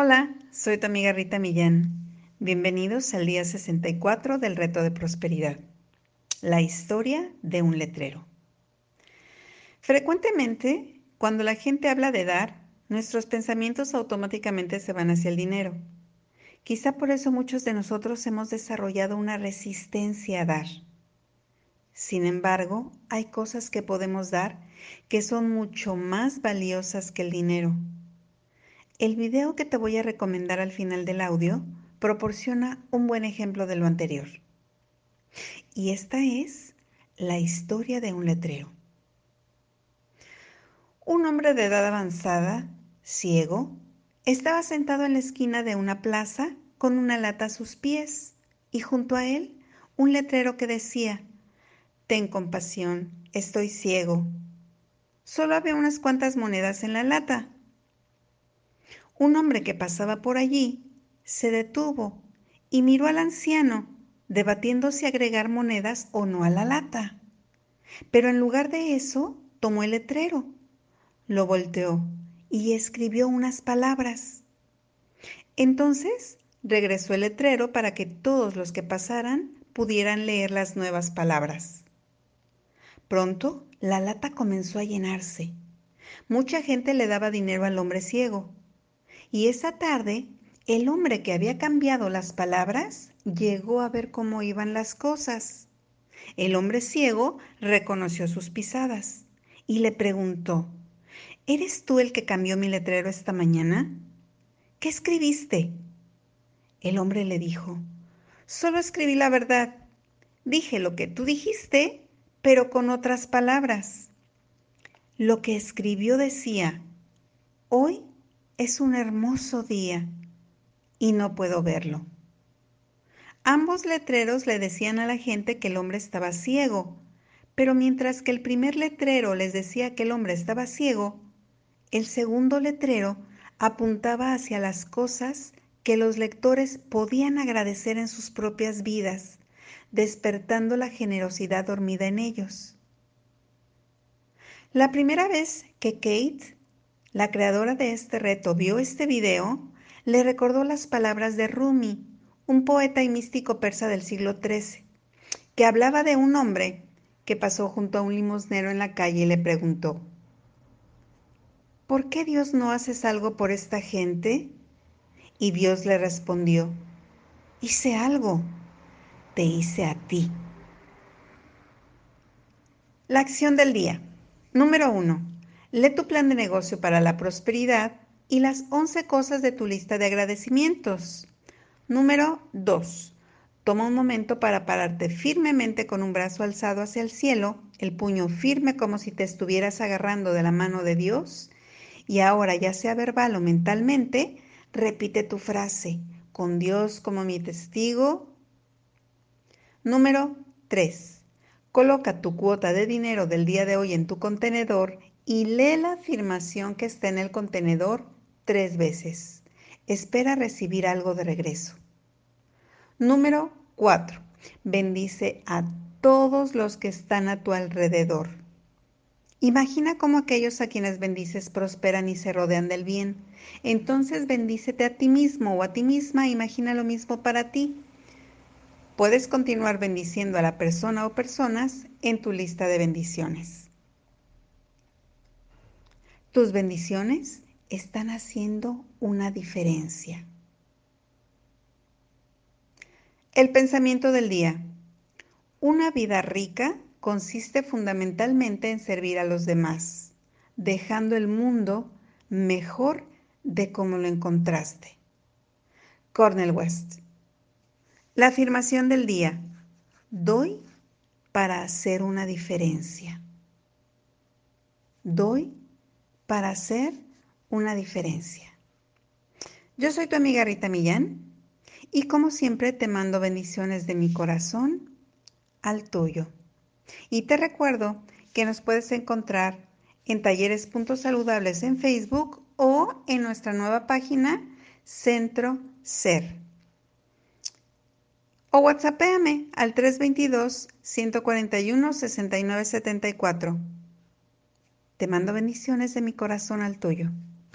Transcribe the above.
Hola, soy tu amiga Rita Millán. Bienvenidos al día 64 del reto de prosperidad. La historia de un letrero. Frecuentemente, cuando la gente habla de dar, nuestros pensamientos automáticamente se van hacia el dinero. Quizá por eso muchos de nosotros hemos desarrollado una resistencia a dar. Sin embargo, hay cosas que podemos dar que son mucho más valiosas que el dinero el video que te voy a recomendar al final del audio proporciona un buen ejemplo de lo anterior. Y esta es la historia de un letrero. Un hombre de edad avanzada, ciego, estaba sentado en la esquina de una plaza con una lata a sus pies y junto a él un letrero que decía, Ten compasión, estoy ciego. Solo había unas cuantas monedas en la lata un hombre que pasaba por allí se detuvo y miró al anciano, debatiendo si agregar monedas o no a la lata. Pero en lugar de eso, tomó el letrero, lo volteó y escribió unas palabras. Entonces regresó el letrero para que todos los que pasaran pudieran leer las nuevas palabras. Pronto la lata comenzó a llenarse. Mucha gente le daba dinero al hombre ciego y esa tarde, el hombre que había cambiado las palabras llegó a ver cómo iban las cosas. El hombre ciego reconoció sus pisadas y le preguntó, ¿Eres tú el que cambió mi letrero esta mañana? ¿Qué escribiste? El hombre le dijo, solo escribí la verdad. Dije lo que tú dijiste, pero con otras palabras. Lo que escribió decía, hoy es un hermoso día y no puedo verlo. Ambos letreros le decían a la gente que el hombre estaba ciego, pero mientras que el primer letrero les decía que el hombre estaba ciego, el segundo letrero apuntaba hacia las cosas que los lectores podían agradecer en sus propias vidas, despertando la generosidad dormida en ellos. La primera vez que Kate la creadora de este reto vio este video, le recordó las palabras de Rumi, un poeta y místico persa del siglo XIII, que hablaba de un hombre que pasó junto a un limosnero en la calle y le preguntó, ¿por qué Dios no haces algo por esta gente? Y Dios le respondió, hice algo, te hice a ti. La acción del día. Número uno Lee tu plan de negocio para la prosperidad y las 11 cosas de tu lista de agradecimientos. Número 2. Toma un momento para pararte firmemente con un brazo alzado hacia el cielo, el puño firme como si te estuvieras agarrando de la mano de Dios. Y ahora, ya sea verbal o mentalmente, repite tu frase, con Dios como mi testigo. Número 3. Coloca tu cuota de dinero del día de hoy en tu contenedor y lee la afirmación que está en el contenedor tres veces. Espera recibir algo de regreso. Número 4. Bendice a todos los que están a tu alrededor. Imagina cómo aquellos a quienes bendices prosperan y se rodean del bien. Entonces bendícete a ti mismo o a ti misma. Imagina lo mismo para ti. Puedes continuar bendiciendo a la persona o personas en tu lista de bendiciones. Tus bendiciones están haciendo una diferencia. El pensamiento del día. Una vida rica consiste fundamentalmente en servir a los demás, dejando el mundo mejor de como lo encontraste. Cornel West. La afirmación del día. Doy para hacer una diferencia. Doy para hacer una diferencia. Yo soy tu amiga Rita Millán y como siempre te mando bendiciones de mi corazón al tuyo. Y te recuerdo que nos puedes encontrar en Talleres Puntos Saludables en Facebook o en nuestra nueva página Centro Ser. O WhatsAppéame al 322 141 6974. Te mando bendiciones de mi corazón al tuyo.